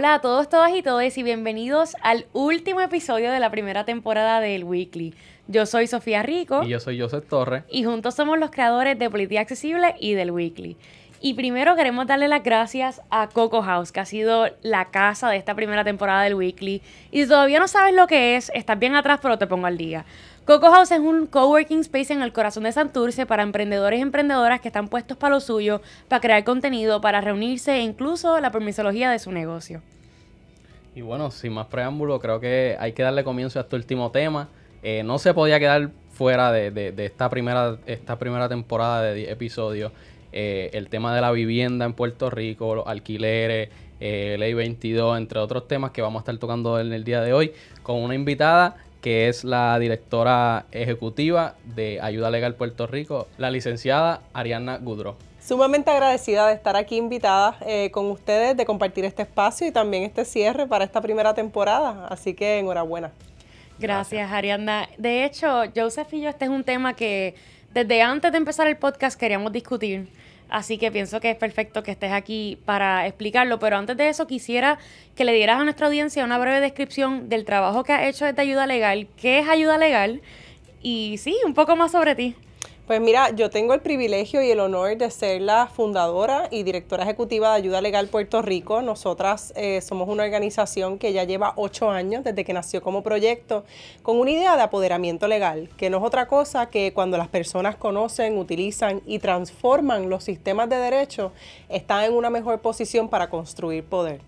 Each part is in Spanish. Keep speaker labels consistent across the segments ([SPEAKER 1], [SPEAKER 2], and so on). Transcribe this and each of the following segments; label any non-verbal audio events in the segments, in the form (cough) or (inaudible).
[SPEAKER 1] Hola a todos, todas y todos y bienvenidos al último episodio de la primera temporada del Weekly. Yo soy Sofía Rico.
[SPEAKER 2] Y yo soy Joseph Torres.
[SPEAKER 1] Y juntos somos los creadores de Política Accesible y del Weekly. Y primero queremos darle las gracias a Coco House, que ha sido la casa de esta primera temporada del Weekly. Y si todavía no sabes lo que es, estás bien atrás, pero te pongo al día. Coco House es un coworking space en el corazón de Santurce para emprendedores y emprendedoras que están puestos para lo suyo, para crear contenido, para reunirse e incluso la permisología de su negocio.
[SPEAKER 2] Y bueno, sin más preámbulo, creo que hay que darle comienzo a este último tema. Eh, no se podía quedar fuera de, esta, primera, esta primera temporada de 10 episodios. Eh, el tema de la vivienda en Puerto Rico, los alquileres, eh, Ley 22, entre otros temas que vamos a estar tocando en el día de hoy, con una invitada que es la directora ejecutiva de Ayuda Legal Puerto Rico, la licenciada Ariana Gudro.
[SPEAKER 3] Sumamente agradecida de estar aquí invitada eh, con ustedes, de compartir este espacio y también este cierre para esta primera temporada. Así que enhorabuena.
[SPEAKER 1] Gracias, Ariana. De hecho, Joseph y yo, este es un tema que desde antes de empezar el podcast queríamos discutir. Así que pienso que es perfecto que estés aquí para explicarlo. Pero antes de eso, quisiera que le dieras a nuestra audiencia una breve descripción del trabajo que has hecho desde Ayuda Legal, qué es Ayuda Legal y sí, un poco más sobre ti.
[SPEAKER 3] Pues mira, yo tengo el privilegio y el honor de ser la fundadora y directora ejecutiva de Ayuda Legal Puerto Rico. Nosotras eh, somos una organización que ya lleva ocho años desde que nació como proyecto con una idea de apoderamiento legal, que no es otra cosa que cuando las personas conocen, utilizan y transforman los sistemas de derecho, están en una mejor posición para construir poder.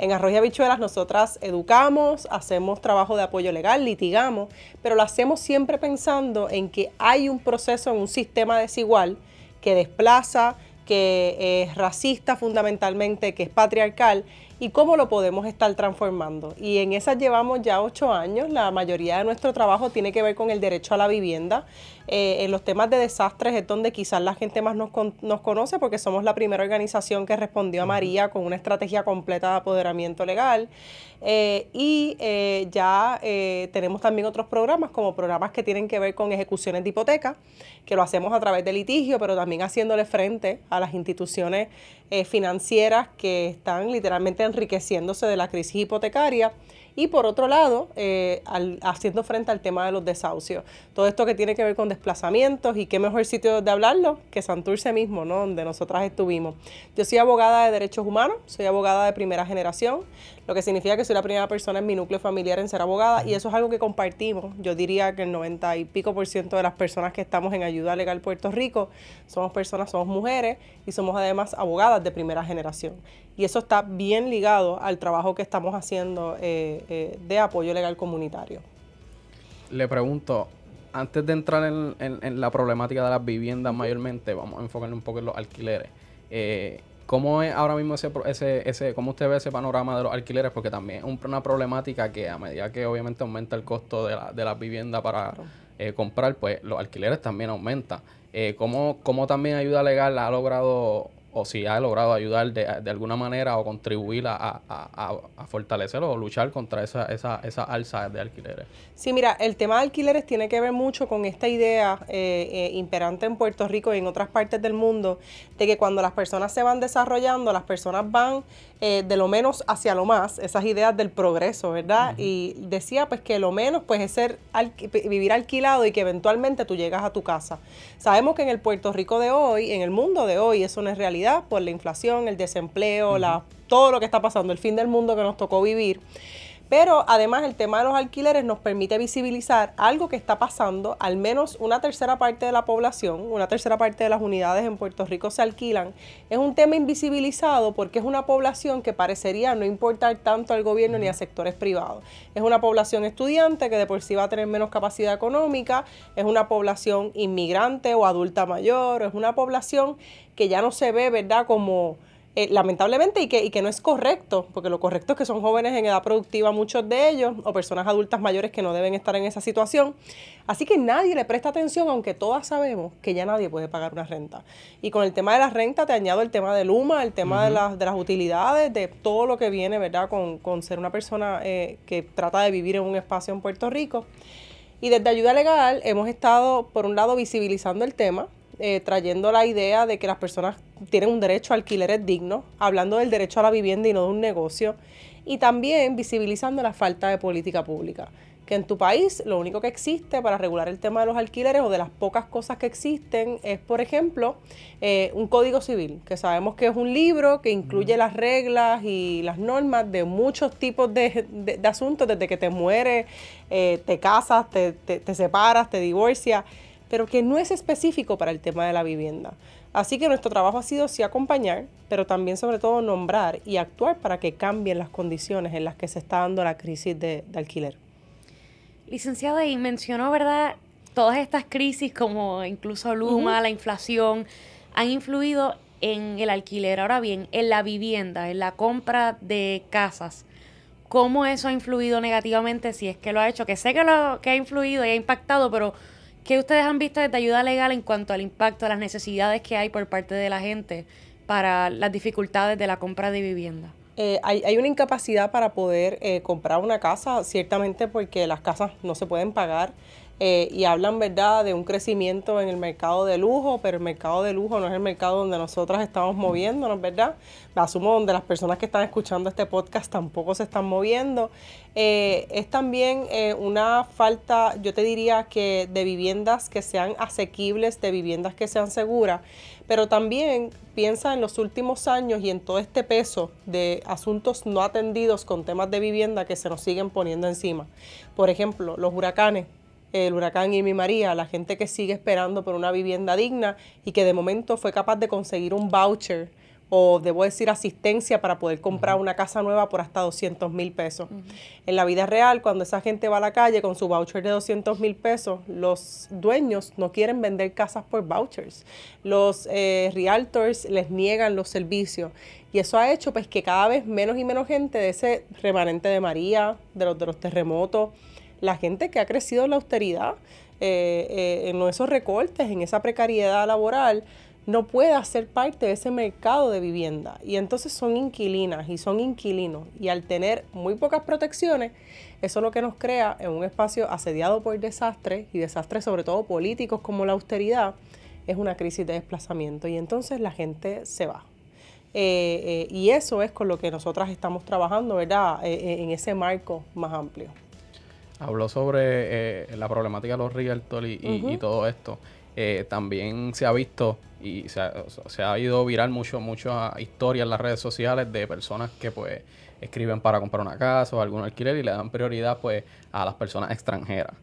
[SPEAKER 3] En Arroyo Habichuelas nosotras educamos, hacemos trabajo de apoyo legal, litigamos, pero lo hacemos siempre pensando en que hay un proceso en un sistema desigual que desplaza, que es racista fundamentalmente, que es patriarcal y cómo lo podemos estar transformando. Y en esas llevamos ya ocho años. La mayoría de nuestro trabajo tiene que ver con el derecho a la vivienda. Eh, en los temas de desastres es donde quizás la gente más nos, nos, conoce porque somos la primera organización que respondió a María con una estrategia completa de apoderamiento legal. Eh, y eh, ya tenemos también otros programas como programas que tienen que ver con ejecuciones de hipoteca, que lo hacemos a través de litigio, pero también haciéndole frente a las instituciones financieras que están literalmente enriqueciéndose de la crisis hipotecaria y por otro lado, eh, haciendo frente al tema de los desahucios. Todo esto que tiene que ver con desplazamientos y qué mejor sitio de hablarlo que Santurce mismo, ¿no? donde nosotras estuvimos. Yo soy abogada de derechos humanos, soy abogada de primera generación, lo que significa que soy la primera persona en mi núcleo familiar en ser abogada y eso es algo que compartimos. Yo diría que el 90 y pico por ciento de las personas que estamos en Ayuda Legal Puerto Rico somos personas, somos mujeres y somos además abogadas de primera generación. Y eso está bien ligado al trabajo que estamos haciendo eh, eh, de apoyo legal comunitario.
[SPEAKER 2] Le pregunto, antes de entrar en, la problemática de las viviendas mayormente, vamos a enfocarnos un poco en los alquileres. Eh, ¿Cómo es ahora mismo ese, ese, ese, cómo usted ve ese panorama de los alquileres? Porque también es una problemática que a medida que obviamente aumenta el costo de la, de las viviendas para eh, comprar, pues los alquileres también aumentan. Eh, ¿cómo, ¿Cómo también ayuda legal ha logrado o si ha logrado ayudar de, de alguna manera o contribuir a, a, a, fortalecer o luchar contra esa, esa, esa, alza de alquileres.
[SPEAKER 3] Sí, mira, el tema de alquileres tiene que ver mucho con esta idea eh, eh, imperante en Puerto Rico y en otras partes del mundo de que cuando las personas se van desarrollando, las personas van eh, de lo menos hacia lo más, esas ideas del progreso, ¿verdad? Y decía pues que lo menos pues es ser vivir alquilado y que eventualmente tú llegas a tu casa. Sabemos que en el Puerto Rico de hoy, en el mundo de hoy, eso no es realidad por la inflación, el desempleo, la, todo lo que está pasando, el fin del mundo que nos tocó vivir. Pero además el tema de los alquileres nos permite visibilizar algo que está pasando, al menos una tercera parte de la población, una tercera parte de las unidades en Puerto Rico se alquilan. Es un tema invisibilizado porque es una población que parecería no importar tanto al gobierno ni a sectores privados. Es una población estudiante que de por sí va a tener menos capacidad económica, es una población inmigrante o adulta mayor, es una población que ya no se ve, ¿verdad?, como eh, lamentablemente y que, y que no es correcto, porque lo correcto es que son jóvenes en edad productiva muchos de ellos o personas adultas mayores que no deben estar en esa situación. Así que nadie le presta atención, aunque todas sabemos que ya nadie puede pagar una renta. Y con el tema de la renta te añado el tema del Luma, el tema de, las, de las utilidades, de todo lo que viene, ¿verdad?, con, con ser una persona eh, que trata de vivir en un espacio en Puerto Rico. Y desde Ayuda Legal hemos estado, por un lado, visibilizando el tema, eh, trayendo la idea de que las personas tienen un derecho a alquileres dignos, hablando del derecho a la vivienda y no de un negocio. y también visibilizando la falta de política pública que en tu país lo único que existe para regular el tema de los alquileres o de las pocas cosas que existen es, por ejemplo, eh, un código civil, que sabemos que es un libro que incluye las reglas y las normas de muchos tipos de, asuntos, desde que te mueres, eh, te casas, te, te separas, te divorcias, pero que no es específico para el tema de la vivienda. Así que nuestro trabajo ha sido sí acompañar, pero también sobre todo nombrar y actuar para que cambien las condiciones en las que se está dando la crisis de alquiler.
[SPEAKER 1] Licenciada, y mencionó, ¿verdad? Todas estas crisis, como incluso Luma, la inflación, han influido en el alquiler. Ahora bien, en la vivienda, en la compra de casas, ¿cómo eso ha influido negativamente? Si es que lo ha hecho, que sé que lo que ha influido y ha impactado, pero ¿qué ustedes han visto desde ayuda legal en cuanto al impacto, a las necesidades que hay por parte de la gente para las dificultades de la compra de vivienda?
[SPEAKER 3] Eh, hay, una incapacidad para poder eh, comprar una casa, ciertamente porque las casas no se pueden pagar. Eh, y hablan, ¿verdad?, de un crecimiento en el mercado de lujo, pero el mercado de lujo no es el mercado donde nosotras estamos moviéndonos, ¿verdad? Asumo donde las personas que están escuchando este podcast tampoco se están moviendo. es también una falta, yo te diría que de viviendas que sean asequibles, de viviendas que sean seguras, pero también piensa en los últimos años y en todo este peso de asuntos no atendidos con temas de vivienda que se nos siguen poniendo encima. Por ejemplo, los huracanes, el huracán Irma María, la gente que sigue esperando por una vivienda digna y que de momento fue capaz de conseguir un voucher o debo decir asistencia para poder comprar una casa nueva por hasta 200 mil pesos. En la vida real, cuando esa gente va a la calle con su voucher de 200 mil pesos, los dueños no quieren vender casas por vouchers. Los eh, realtors les niegan los servicios. Y eso ha hecho pues que cada vez menos y menos gente de ese remanente de María, de los, de los terremotos, la gente que ha crecido en la austeridad, eh, eh, en esos recortes, en esa precariedad laboral, no pueda ser parte de ese mercado de vivienda. Y entonces son inquilinas y son inquilinos. Y al tener muy pocas protecciones, eso lo que nos crea en un espacio asediado por desastres y desastres sobre todo políticos como la austeridad, es una crisis de desplazamiento. Y entonces la gente se va. Eh, y eso es con lo que nosotras estamos trabajando, ¿verdad? En ese marco más amplio.
[SPEAKER 2] Habló sobre la problemática de los realtors y, todo esto. también se ha visto y se ha, ido viral mucho, muchas historias en las redes sociales de personas que pues escriben para comprar una casa o algún alquiler y le dan prioridad pues a las personas extranjeras.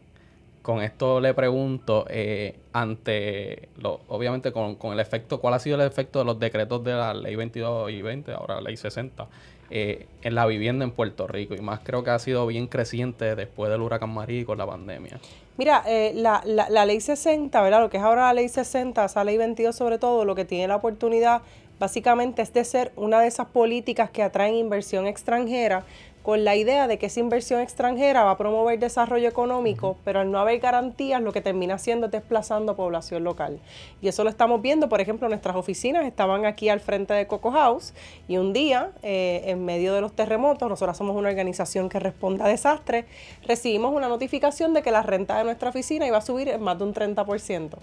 [SPEAKER 2] Con esto le pregunto, eh, ante, lo, obviamente con, con, el efecto, ¿cuál ha sido el efecto de los decretos de la ley 22 y 20, ahora ley 60, eh, en la vivienda en Puerto Rico? Y más creo que ha sido bien creciente después del huracán María y con la pandemia.
[SPEAKER 3] Mira, eh, la, la, la, ley 60, ¿verdad? Lo que es ahora la ley 60, esa ley 22 sobre todo, lo que tiene la oportunidad básicamente es de ser una de esas políticas que atraen inversión extranjera con la idea de que esa inversión extranjera va a promover desarrollo económico, pero al no haber garantías lo que termina haciendo es desplazando población local. Y eso lo estamos viendo, por ejemplo, nuestras oficinas estaban aquí al frente de Coco House y un día, eh, en medio de los terremotos, nosotros somos una organización que responde a desastres, recibimos una notificación de que la renta de nuestra oficina iba a subir en más de un 30%.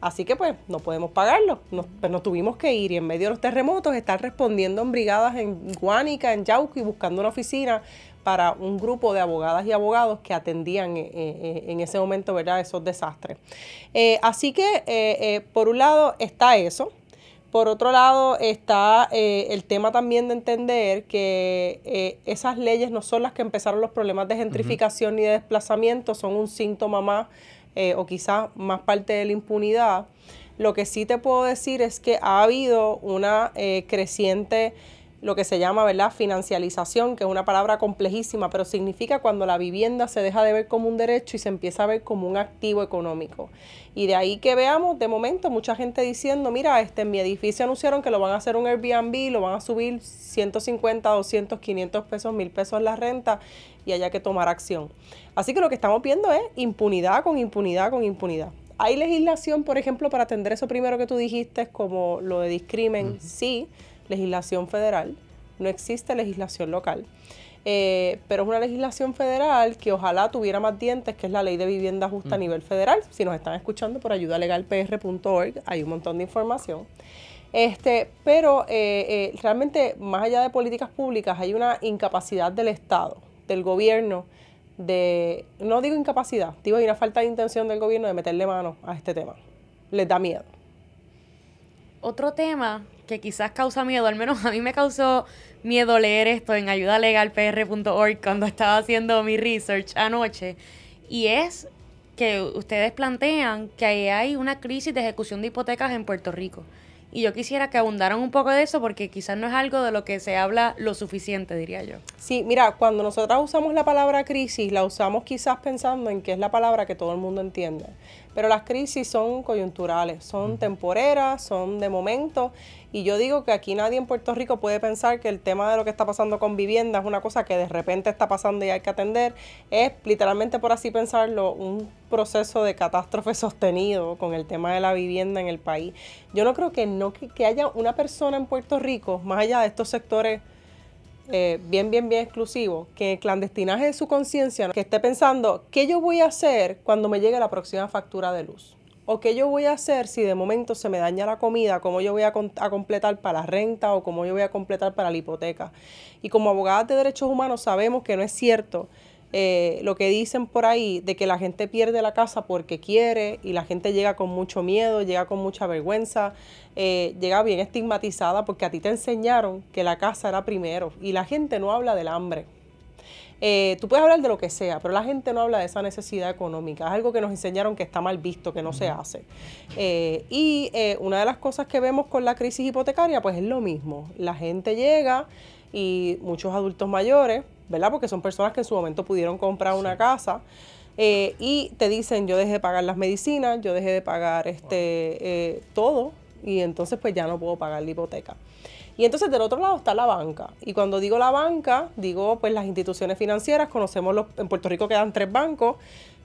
[SPEAKER 3] Así que pues no podemos pagarlo. Nos, pues, nos tuvimos que ir y en medio de los terremotos estar respondiendo en brigadas en Guánica, en Yauco y buscando una oficina para un grupo de abogadas y abogados que atendían eh, eh, en ese momento ¿verdad? esos desastres. Eh, así que por un lado está eso. Por otro lado está el tema también de entender que esas leyes no son las que empezaron los problemas de gentrificación ni de desplazamiento, son un síntoma más eh, o quizás más parte de la impunidad. Lo que sí te puedo decir es que ha habido una eh, creciente, lo que se llama, ¿verdad?, financialización, que es una palabra complejísima, pero significa cuando la vivienda se deja de ver como un derecho y se empieza a ver como un activo económico. Y de ahí que veamos, de momento, mucha gente diciendo, mira, este, en mi edificio anunciaron que lo van a hacer un Airbnb, lo van a subir 150, 200, 500 pesos, 1000 pesos la renta y haya que tomar acción. Así que lo que estamos viendo es impunidad con impunidad con impunidad. ¿Hay legislación, por ejemplo, para atender eso primero que tú dijiste, como lo de discrimen? Sí, legislación federal. No existe legislación local. Eh, pero es una legislación federal que ojalá tuviera más dientes, que es la ley de vivienda justa a nivel federal. Si nos están escuchando por ayudalegalpr.org, hay un montón de información. Este, pero eh, eh, realmente, más allá de políticas públicas, hay una incapacidad del Estado, del gobierno, de, no digo incapacidad, digo, hay una falta de intención del gobierno de meterle mano a este tema. Les da miedo.
[SPEAKER 1] Otro tema que quizás causa miedo, al menos a mí me causó miedo leer esto en ayudalegalpr.org cuando estaba haciendo mi research anoche, y es que ustedes plantean que hay una crisis de ejecución de hipotecas en Puerto Rico. Y yo quisiera que abundaran un poco de eso porque quizás no es algo de lo que se habla lo suficiente, diría yo.
[SPEAKER 3] Sí, mira, cuando nosotros usamos la palabra crisis, la usamos quizás pensando en que es la palabra que todo el mundo entiende. Pero las crisis son coyunturales, son temporeras, son de momento. Y yo digo que aquí nadie en Puerto Rico puede pensar que el tema de lo que está pasando con vivienda es una cosa que de repente está pasando y hay que atender. Es literalmente, por así pensarlo, un proceso de catástrofe (laughs) sostenido con el tema de la vivienda en el país. Yo no creo que, no, que, haya una persona en Puerto Rico, más allá de estos sectores eh, bien, bien, bien exclusivo, que el clandestinaje de su conciencia, que esté pensando, ¿qué yo voy a hacer cuando me llegue la próxima factura de luz? ¿O qué yo voy a hacer si de momento se me daña la comida? ¿Cómo yo voy a, completar para la renta o cómo yo voy a completar para la hipoteca? Y como abogadas de derechos humanos sabemos que no es cierto eh, lo que dicen por ahí de que la gente pierde la casa porque quiere y la gente llega con mucho miedo, llega con mucha vergüenza, eh, llega bien estigmatizada porque a ti te enseñaron que la casa era primero y la gente no habla del hambre. Eh, tú puedes hablar de lo que sea, pero la gente no habla de esa necesidad económica. Es algo que nos enseñaron que está mal visto, que no se hace. y una de las cosas que vemos con la crisis hipotecaria, pues es lo mismo. La gente llega y muchos adultos mayores ¿verdad? Porque son personas que en su momento pudieron comprar una casa. Eh, y te dicen, yo dejé de pagar las medicinas, yo dejé de pagar este eh, todo, y entonces pues ya no puedo pagar la hipoteca. Y entonces del otro lado está la banca. Y cuando digo la banca, digo pues las instituciones financieras, conocemos los, en Puerto Rico quedan tres bancos,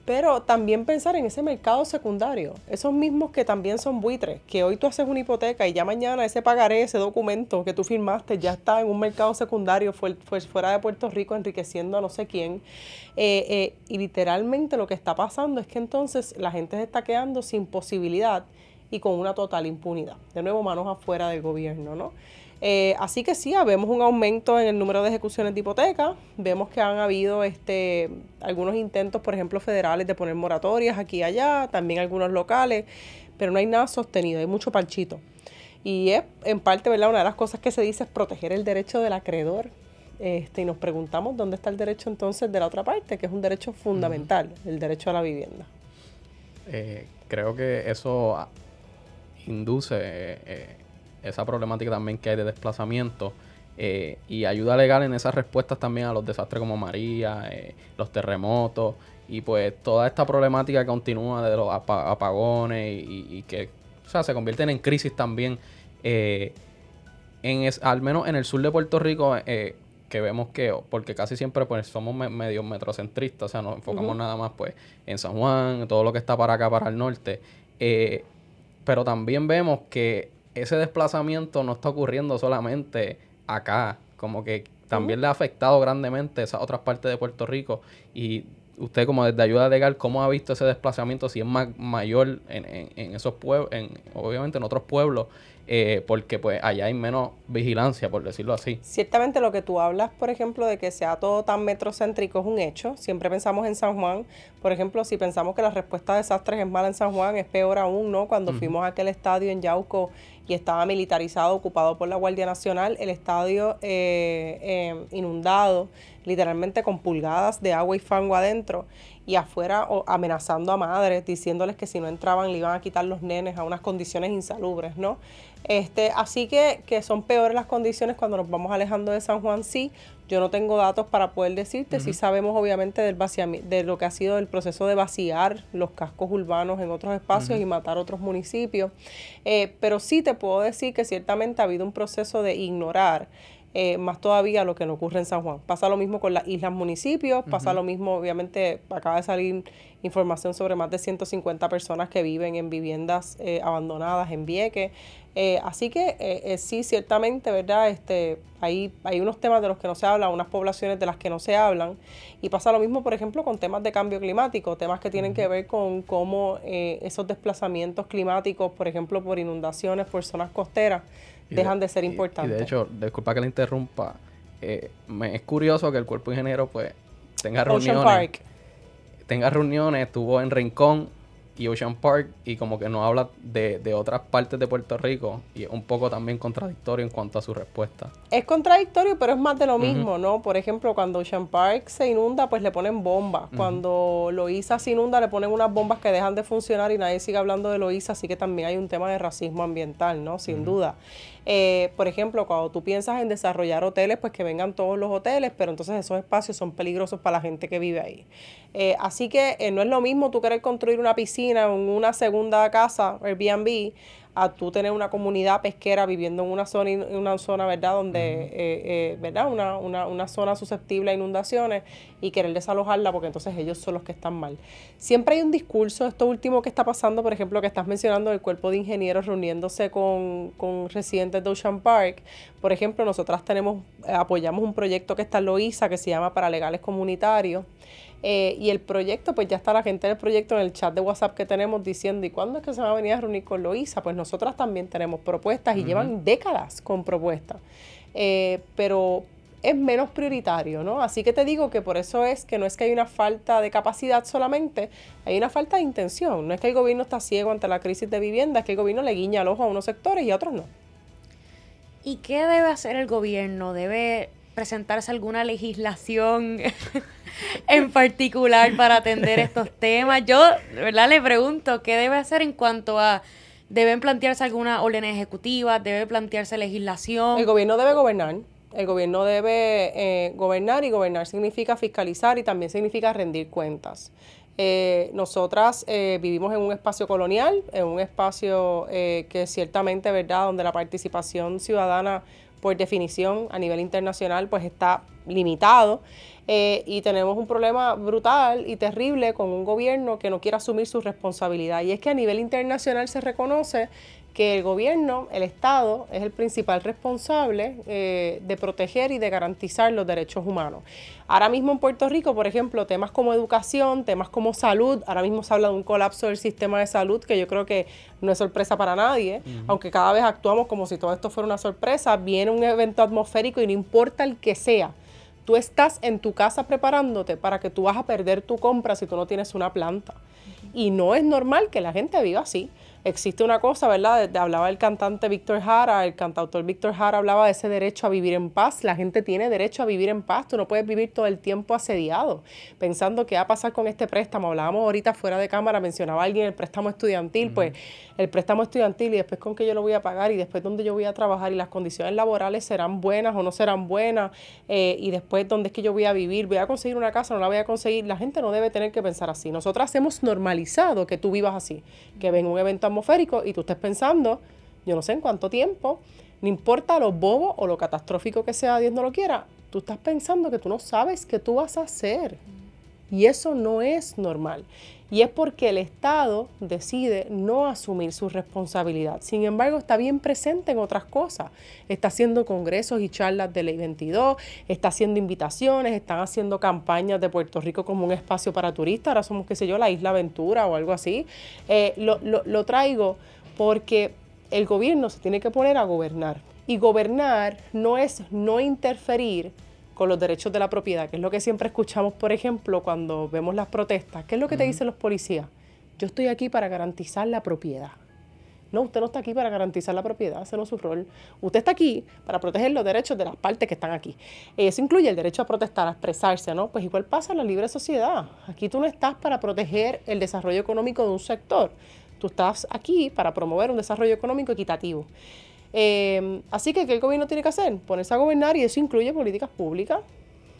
[SPEAKER 3] pero también pensar en ese mercado secundario, esos mismos que también son buitres, que hoy tú haces una hipoteca y ya mañana ese pagaré, ese documento que tú firmaste ya está en un mercado secundario fuera de Puerto Rico enriqueciendo a no sé quién. Eh, eh, y literalmente lo que está pasando es que entonces la gente se está quedando sin posibilidad y con una total impunidad. De nuevo, manos afuera del gobierno, ¿no? Eh, así que sí, vemos un aumento en el número de ejecuciones de hipoteca, vemos que han habido este, algunos intentos, por ejemplo, federales de poner moratorias aquí y allá, también algunos locales, pero no hay nada sostenido, hay mucho parchito. Y es en parte, ¿verdad? Una de las cosas que se dice es proteger el derecho del acreedor. Este, y nos preguntamos dónde está el derecho entonces de la otra parte, que es un derecho fundamental, el derecho a la vivienda.
[SPEAKER 2] Eh, creo que eso induce eh, esa problemática también que hay de desplazamiento eh, y ayuda legal en esas respuestas también a los desastres como María, eh, los terremotos y pues toda esta problemática que continúa de los apagones y, que o sea, se convierten en crisis también. Eh, en al menos en el sur de Puerto Rico, que vemos que, porque casi siempre pues somos medio metrocentristas, o sea, nos enfocamos nada más pues en San Juan, todo lo que está para acá, para el norte. pero también vemos que ese desplazamiento no está ocurriendo solamente acá, como que también le ha afectado grandemente esas otras partes de Puerto Rico y usted como desde ayuda legal, ¿cómo ha visto ese desplazamiento si es más mayor en, en, en esos pueblos, en, obviamente en otros pueblos eh, porque pues allá hay menos vigilancia, por decirlo así.
[SPEAKER 3] Ciertamente lo que tú hablas, por ejemplo, de que sea todo tan metrocéntrico es un hecho. Siempre pensamos en San Juan. Por ejemplo, si pensamos que la respuesta a desastres es mala en San Juan, es peor aún, ¿no? Cuando fuimos a aquel estadio en Yauco y estaba militarizado, ocupado por la Guardia Nacional, el estadio eh, eh, inundado, literalmente con pulgadas de agua y fango adentro y afuera amenazando a madres, diciéndoles que si no entraban le iban a quitar los nenes a unas condiciones insalubres, ¿no? Este, así que, que son peores las condiciones cuando nos vamos alejando de San Juan, sí. Yo no tengo datos para poder decirte, si sabemos obviamente del de lo que ha sido el proceso de vaciar los cascos urbanos en otros espacios y matar otros municipios, eh, pero sí te puedo decir que ciertamente ha habido un proceso de ignorar eh, más todavía lo que no ocurre en San Juan. Pasa lo mismo con las islas municipios, pasa lo mismo, obviamente, acaba de salir información sobre más de 150 personas que viven en viviendas eh, abandonadas en Vieques. Eh, así que sí, ciertamente, ¿verdad? Este, hay, hay unos temas de los que no se habla, unas poblaciones de las que no se hablan. Y pasa lo mismo, por ejemplo, con temas de cambio climático, temas que tienen que ver con cómo esos desplazamientos climáticos, por ejemplo, por inundaciones, por zonas costeras, dejan de, ser importantes.
[SPEAKER 2] Y, de hecho, disculpa que le interrumpa, me es curioso que el cuerpo ingeniero pues tenga reuniones tenga reuniones, estuvo en Rincón y Ocean Park y como que no habla de, de, otras partes de Puerto Rico y es un poco también contradictorio en cuanto a su respuesta.
[SPEAKER 3] Es contradictorio, pero es más de lo mismo, ¿no? Por ejemplo, cuando Ocean Park se inunda, pues le ponen bombas. Cuando Loíza se inunda, le ponen unas bombas que dejan de funcionar y nadie sigue hablando de Loíza, así que también hay un tema de racismo ambiental, ¿no? Sin duda. Eh, por ejemplo, cuando tú piensas en desarrollar hoteles, pues que vengan todos los hoteles, pero entonces esos espacios son peligrosos para la gente que vive ahí. Eh, así que eh, no es lo mismo tú querer construir una piscina en una segunda casa, Airbnb, a tú tener una comunidad pesquera viviendo en una zona, en una zona ¿verdad? Donde, eh, eh, ¿verdad? Una, una, una, zona susceptible a inundaciones y querer desalojarla porque entonces ellos son los que están mal. Siempre hay un discurso, esto último que está pasando, por ejemplo, que estás mencionando del cuerpo de ingenieros reuniéndose con, con residentes de Ocean Park. Por ejemplo, nosotras tenemos, apoyamos un proyecto que está en Loíza que se llama Para Legales Comunitarios. Eh, y el proyecto, pues ya está la gente del proyecto en el chat de WhatsApp que tenemos diciendo, ¿y cuándo es que se va a venir a reunir con Loisa? Pues nosotras también tenemos propuestas y llevan décadas con propuestas. Eh, pero es menos prioritario, ¿no? Así que te digo que por eso es que no es que hay una falta de capacidad solamente, hay una falta de intención. No es que el gobierno está ciego ante la crisis de vivienda, es que el gobierno le guiña el ojo a unos sectores y a otros no.
[SPEAKER 1] ¿Y qué debe hacer el gobierno? ¿Debe presentarse alguna legislación (laughs) en particular para atender estos temas. Yo, ¿verdad? Le pregunto, ¿qué debe hacer en cuanto a... ¿Deben plantearse alguna orden ejecutiva? ¿Debe plantearse legislación?
[SPEAKER 3] El gobierno debe gobernar. El gobierno debe eh, gobernar y gobernar significa fiscalizar y también significa rendir cuentas. Eh, nosotras eh, vivimos en un espacio colonial, en un espacio que ciertamente, ¿verdad?, donde la participación ciudadana por definición a nivel internacional pues está limitado eh, y tenemos un problema brutal y terrible con un gobierno que no quiere asumir su responsabilidad y es que a nivel internacional se reconoce que el gobierno, el Estado, es el principal responsable eh, de proteger y de garantizar los derechos humanos. Ahora mismo en Puerto Rico, por ejemplo, temas como educación, temas como salud, ahora mismo se habla de un colapso del sistema de salud que yo creo que no es sorpresa para nadie, aunque cada vez actuamos como si todo esto fuera una sorpresa, viene un evento atmosférico y no importa el que sea. Tú estás en tu casa preparándote para que tú vas a perder tu compra si tú no tienes una planta. Y no es normal que la gente viva así existe una cosa, ¿verdad? hablaba el cantante Víctor Jara, el cantautor Víctor Jara hablaba de ese derecho a vivir en paz. La gente tiene derecho a vivir en paz. Tú no puedes vivir todo el tiempo asediado, pensando qué va a pasar con este préstamo. Hablábamos ahorita fuera de cámara, mencionaba alguien el préstamo estudiantil, pues el préstamo estudiantil y después con qué yo lo voy a pagar y después dónde yo voy a trabajar y las condiciones laborales serán buenas o no serán buenas eh, y después dónde es que yo voy a vivir, voy a conseguir una casa, no la voy a conseguir. La gente no debe tener que pensar así. Nosotras hemos normalizado que tú vivas así, que ven un evento y tú estés pensando, yo no sé en cuánto tiempo, no importa lo bobo o lo catastrófico que sea, Dios no lo quiera, tú estás pensando que tú no sabes qué tú vas a hacer. Y eso no es normal. Y es porque el Estado decide no asumir su responsabilidad. Sin embargo, está bien presente en otras cosas. Está haciendo congresos y charlas de Ley 22, está haciendo invitaciones, están haciendo campañas de Puerto Rico como un espacio para turistas. Ahora somos, qué sé yo, la Isla Aventura o algo así. Eh, lo, lo traigo porque el gobierno se tiene que poner a gobernar. Y gobernar no es no interferir con los derechos de la propiedad, que es lo que siempre escuchamos, por ejemplo, cuando vemos las protestas. ¿Qué es lo que te dicen los policías? Yo estoy aquí para garantizar la propiedad. No, usted no está aquí para garantizar la propiedad, ese no es su rol. Usted está aquí para proteger los derechos de las partes que están aquí. Eso incluye el derecho a protestar, a expresarse, ¿no? Pues igual pasa en la libre sociedad. Aquí tú no estás para proteger el desarrollo económico de un sector. Tú estás aquí para promover un desarrollo económico equitativo. Em, así que, ¿qué el gobierno tiene que hacer? Ponerse a gobernar y eso incluye políticas públicas.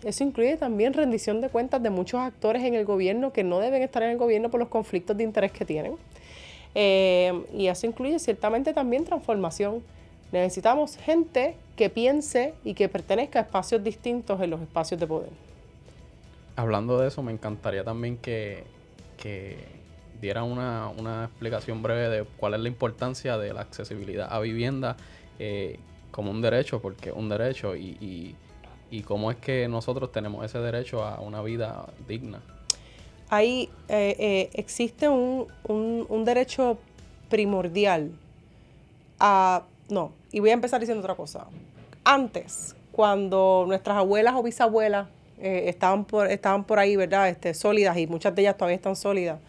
[SPEAKER 3] Eso incluye también rendición de cuentas de muchos actores en el gobierno que no deben estar en el gobierno por los conflictos de interés que tienen. Em, y eso incluye ciertamente también transformación. Necesitamos gente que piense y que pertenezca a espacios distintos en los espacios de poder.
[SPEAKER 2] Hablando de eso, me encantaría también que diera una, una, explicación breve de cuál es la importancia de la accesibilidad a vivienda eh, como un derecho, porque es un derecho, y, y, cómo es que nosotros tenemos ese derecho a una vida digna.
[SPEAKER 3] Ahí eh, eh, existe un, un, un derecho primordial a... No, y voy a empezar diciendo otra cosa. Antes, cuando nuestras abuelas o bisabuelas estaban, por, estaban por ahí, ¿verdad? Este, sólidas y muchas de ellas todavía están sólidas.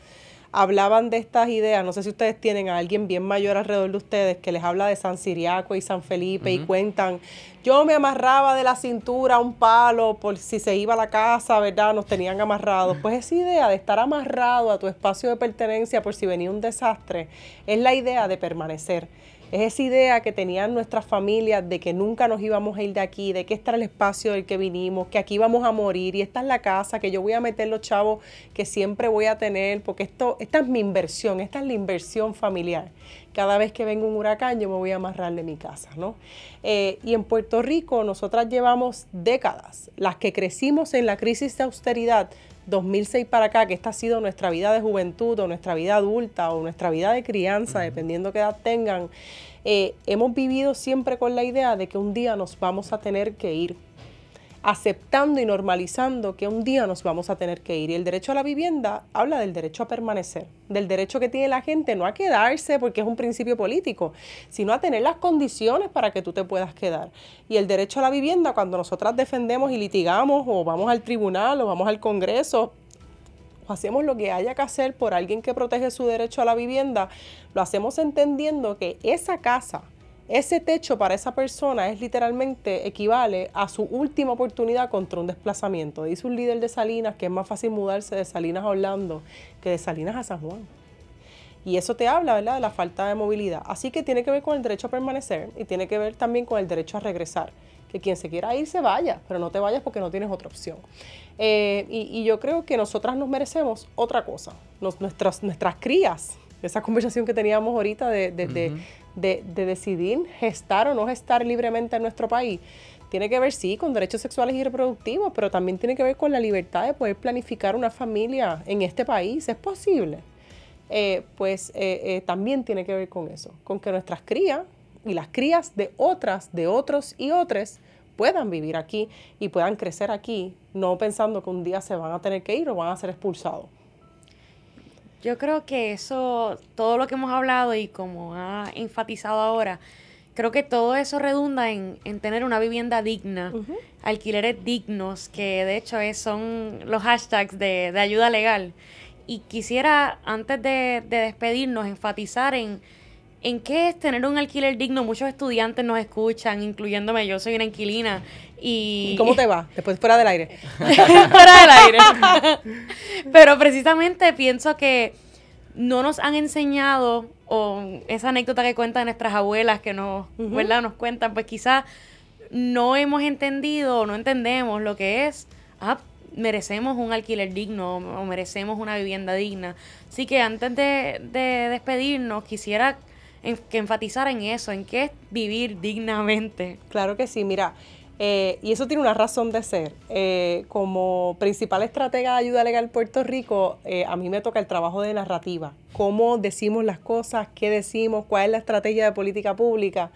[SPEAKER 3] Hablaban de estas ideas, no sé si ustedes tienen a alguien bien mayor alrededor de ustedes que les habla de San Siriaco y San Felipe y cuentan, yo me amarraba de la cintura a un palo por si se iba a la casa, ¿verdad? Nos tenían amarrados. Pues esa idea de estar amarrado a tu espacio de pertenencia por si venía un desastre, es la idea de permanecer. Es esa idea que tenían nuestras familias de que nunca nos íbamos a ir de aquí, de que este era el espacio del que vinimos, que aquí vamos a morir y esta es la casa, que yo voy a meter los chavos que siempre voy a tener, porque esto, esta es mi inversión, esta es la inversión familiar. Cada vez que venga un huracán yo me voy a amarrar de mi casa, ¿no? Eh, y en Puerto Rico nosotras llevamos décadas, las que crecimos en la crisis de austeridad, 2006 para acá, que esta ha sido nuestra vida de juventud o nuestra vida adulta o nuestra vida de crianza, dependiendo qué edad tengan, eh, hemos vivido siempre con la idea de que un día nos vamos a tener que ir aceptando y normalizando que un día nos vamos a tener que ir. Y el derecho a la vivienda habla del derecho a permanecer, del derecho que tiene la gente no a quedarse porque es un principio político, sino a tener las condiciones para que tú te puedas quedar. Y el derecho a la vivienda, cuando nosotras defendemos y litigamos o vamos al tribunal o vamos al Congreso, o hacemos lo que haya que hacer por alguien que protege su derecho a la vivienda, lo hacemos entendiendo que esa casa, ese techo para esa persona es literalmente equivale a su última oportunidad contra un desplazamiento. Dice un líder de Salinas que es más fácil mudarse de Salinas a Orlando que de Salinas a San Juan. Y eso te habla, ¿verdad?, de la falta de movilidad. Así que tiene que ver con el derecho a permanecer y tiene que ver también con el derecho a regresar. Que quien se quiera ir se vaya, pero no te vayas porque no tienes otra opción. Eh, y, yo creo que nosotras nos merecemos otra cosa. nuestras crías, esa conversación que teníamos ahorita de, de, decidir gestar o no gestar libremente en nuestro país, tiene que ver, sí, con derechos sexuales y reproductivos, pero también tiene que ver con la libertad de poder planificar una familia en este país. ¿Es posible? Eh, pues eh, eh, también tiene que ver con eso, con que nuestras crías y las crías de otras, de otros y otras puedan vivir aquí y puedan crecer aquí, no pensando que un día se van a tener que ir o van a ser expulsados.
[SPEAKER 1] Yo creo que eso, todo lo que hemos hablado y como ha enfatizado ahora, creo que todo eso redunda en, tener una vivienda digna, alquileres dignos, que de hecho es, son los hashtags de, ayuda legal. Y quisiera, antes de, despedirnos, enfatizar en, en qué es tener un alquiler digno. Muchos estudiantes nos escuchan, incluyéndome, yo soy una inquilina. ¿Y, (laughs)
[SPEAKER 3] cómo te va? Después fuera del aire. (laughs)
[SPEAKER 1] fuera del aire. Pero precisamente pienso que no nos han enseñado, o esa anécdota que cuentan nuestras abuelas que nos, ¿verdad? nos cuentan, pues quizás no hemos entendido o no entendemos lo que es, ah, merecemos un alquiler digno o merecemos una vivienda digna. Así que antes de, de despedirnos, quisiera que enfatizar en eso, en qué es vivir dignamente.
[SPEAKER 3] Claro que sí, mira, eh, y eso tiene una razón de ser. Eh, como principal estratega de ayuda legal Puerto Rico, eh, a mí me toca el trabajo de narrativa. Cómo decimos las cosas, qué decimos, cuál es la estrategia de política pública.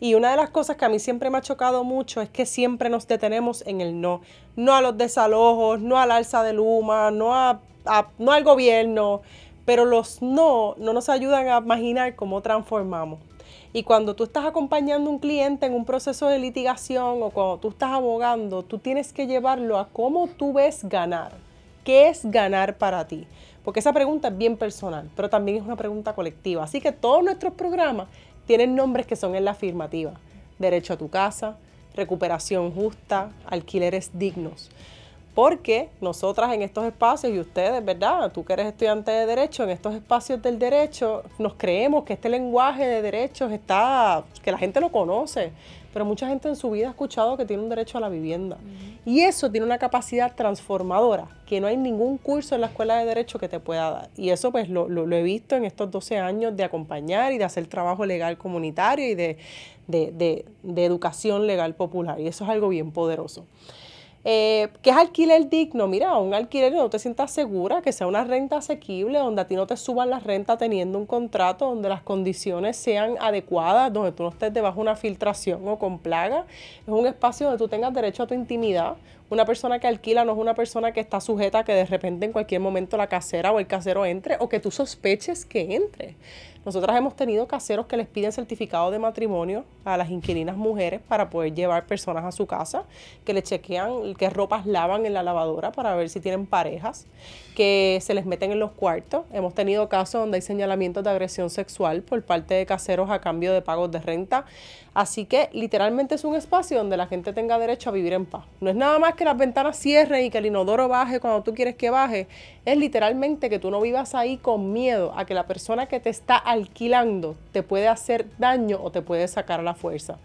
[SPEAKER 3] Y una de las cosas que a mí siempre me ha chocado mucho es que siempre nos detenemos en el no. No a los desalojos, no al alza de Luma, no, a, no al gobierno. Pero los no no nos ayudan a imaginar cómo transformamos. Y cuando tú estás acompañando a un cliente en un proceso de litigación o cuando tú estás abogando, tú tienes que llevarlo a cómo tú ves ganar. ¿Qué es ganar para ti? Porque esa pregunta es bien personal, pero también es una pregunta colectiva. Así que todos nuestros programas tienen nombres que son en la afirmativa. Derecho a tu casa, recuperación justa, alquileres dignos. Porque nosotras en estos espacios y ustedes, ¿verdad? Tú que eres estudiante de derecho, en estos espacios del derecho nos creemos que este lenguaje de derechos está, que la gente lo conoce, pero mucha gente en su vida ha escuchado que tiene un derecho a la vivienda. Y eso tiene una capacidad transformadora que no hay ningún curso en la escuela de derecho que te pueda dar. Y eso pues lo, lo, he visto en estos 12 años de acompañar y de hacer trabajo legal comunitario y de, de, de educación legal popular. Y eso es algo bien poderoso. Eh, ¿Qué es alquiler digno? Mira, un alquiler no te sientas segura, que sea una renta asequible, donde a ti no te suban la renta teniendo un contrato, donde las condiciones sean adecuadas, donde tú no estés debajo de una filtración o con plaga. Es un espacio donde tú tengas derecho a tu intimidad. Una persona que alquila no es una persona que está sujeta a que de repente en cualquier momento la casera o el casero entre o que tú sospeches que entre. Nosotras hemos tenido caseros que les piden certificado de matrimonio a las inquilinas mujeres para poder llevar personas a su casa, que le chequean qué ropas lavan en la lavadora para ver si tienen parejas, que se les meten en los cuartos. Hemos tenido casos donde hay señalamientos de agresión sexual por parte de caseros a cambio de pagos de renta. Así que literalmente es un espacio donde la gente tenga derecho a vivir en paz. No es nada más que las ventanas cierren y que el inodoro baje cuando tú quieres que baje. Es literalmente que tú no vivas ahí con miedo a que la persona que te está alquilando te puede hacer daño o te puede sacar a la fuerza.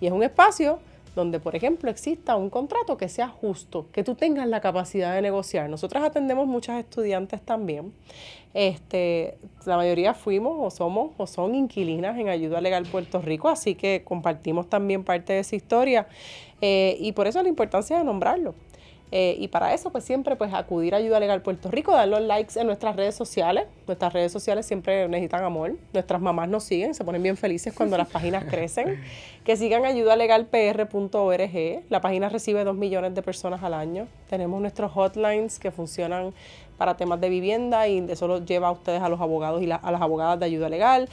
[SPEAKER 3] Y es un espacio donde, por ejemplo, exista un contrato que sea justo, que tú tengas la capacidad de negociar. Nosotras atendemos muchas estudiantes también. Este, la mayoría fuimos o somos o son inquilinas en Ayuda Legal Puerto Rico, así que compartimos también parte de esa historia eh, y por eso la importancia de nombrarlo. Eh, y para eso, pues siempre pues acudir a Ayuda Legal Puerto Rico, dar los likes en nuestras redes sociales. Nuestras redes sociales siempre necesitan amor. Nuestras mamás nos siguen, se ponen bien felices cuando las páginas (laughs) crecen. Que sigan ayudalegalpr.org. La página recibe dos millones de personas al año. Tenemos nuestros hotlines que funcionan para temas de vivienda y eso lo lleva a ustedes a los abogados y a las abogadas de ayuda legal.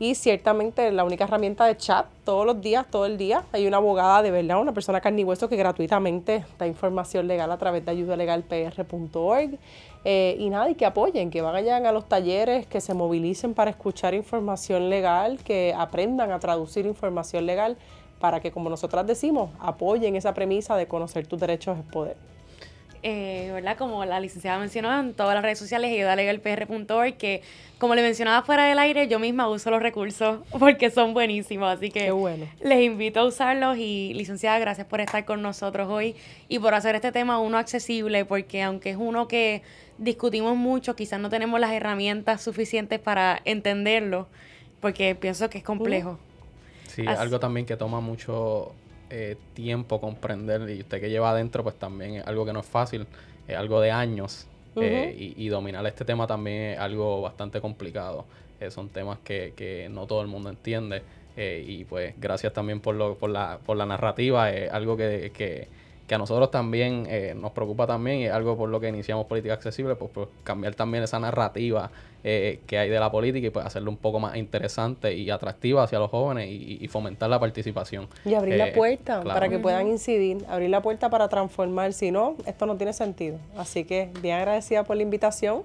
[SPEAKER 3] Y ciertamente la única herramienta de chat todos los días, todo el día, hay una abogada de verdad, una persona carne que gratuitamente da información legal a través de ayudalegalpr.org. Eh, y nada, y que apoyen, que vayan a los talleres, que se movilicen para escuchar información legal, que aprendan a traducir información legal para que, como nosotras decimos, apoyen esa premisa de conocer tus derechos es poder.
[SPEAKER 1] Eh, ¿verdad? Como la licenciada mencionó en todas las redes sociales, ayudalegalpr.org, que como le mencionaba fuera del aire, yo misma uso los recursos (laughs) porque son buenísimos, así que
[SPEAKER 3] bueno.
[SPEAKER 1] les invito a usarlos y licenciada, gracias por estar con nosotros hoy y por hacer este tema uno accesible, porque aunque es uno que discutimos mucho, quizás no tenemos las herramientas suficientes para entenderlo, porque pienso que es complejo.
[SPEAKER 2] Sí, algo también que toma mucho eh, tiempo comprender y usted que lleva adentro pues también es algo que no es fácil, es algo de años eh, y, dominar este tema también es algo bastante complicado. Eh, son temas que, que, no todo el mundo entiende y pues gracias también por, lo, por, la, por la narrativa, es algo que, que que a nosotros también eh, nos preocupa también y es algo por lo que iniciamos Política Accesible, pues, pues cambiar también esa narrativa eh, que hay de la política y pues hacerlo un poco más interesante y atractiva hacia los jóvenes y, fomentar la participación.
[SPEAKER 3] Y abrir la eh, puerta para que puedan incidir, abrir la puerta para transformar, si no, esto no tiene sentido. Así que bien agradecida por la invitación,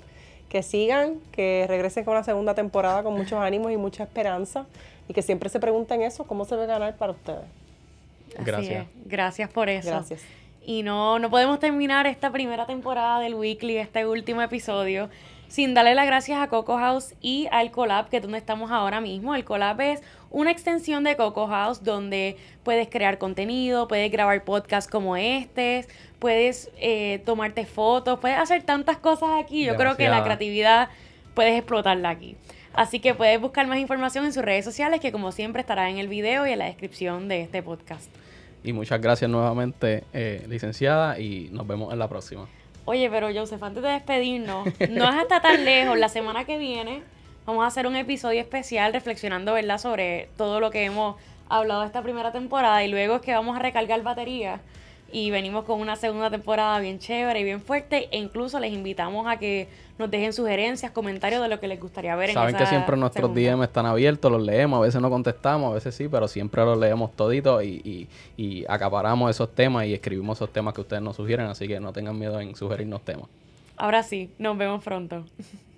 [SPEAKER 3] que sigan, que regresen con la segunda temporada con muchos ánimos y mucha esperanza y que siempre se pregunten eso, ¿cómo se ve ganar para ustedes?
[SPEAKER 2] Gracias.
[SPEAKER 1] Gracias por eso.
[SPEAKER 3] Gracias.
[SPEAKER 1] Y no, no podemos terminar esta primera temporada del Weekly, este último episodio, sin darle las gracias a Coco House y al Collab, que es donde estamos ahora mismo. El Collab es una extensión de Coco House donde puedes crear contenido, puedes grabar podcasts como este, puedes eh, tomarte fotos, puedes hacer tantas cosas aquí. Yo creo que la creatividad puedes explotarla aquí. Así que puedes buscar más información en sus redes sociales, que como siempre estará en el video y en la descripción de este podcast.
[SPEAKER 2] Y muchas gracias nuevamente, eh, licenciada, y nos vemos en la próxima.
[SPEAKER 1] Oye, pero Joseph, antes de despedirnos, no es hasta tan lejos. La semana que viene vamos a hacer un episodio especial reflexionando, ¿verdad?, sobre todo lo que hemos hablado esta primera temporada y luego es que vamos a recargar baterías y venimos con una segunda temporada bien chévere y bien fuerte e incluso les invitamos a que nos dejen sugerencias, comentarios de lo que les gustaría ver
[SPEAKER 2] Saben que siempre nuestros DM están abiertos, los leemos, a veces no contestamos, a veces sí, pero siempre los leemos toditos y, y acaparamos esos temas y escribimos esos temas que ustedes nos sugieren, así que no tengan miedo en sugerirnos temas.
[SPEAKER 1] Ahora sí, nos vemos pronto. (laughs)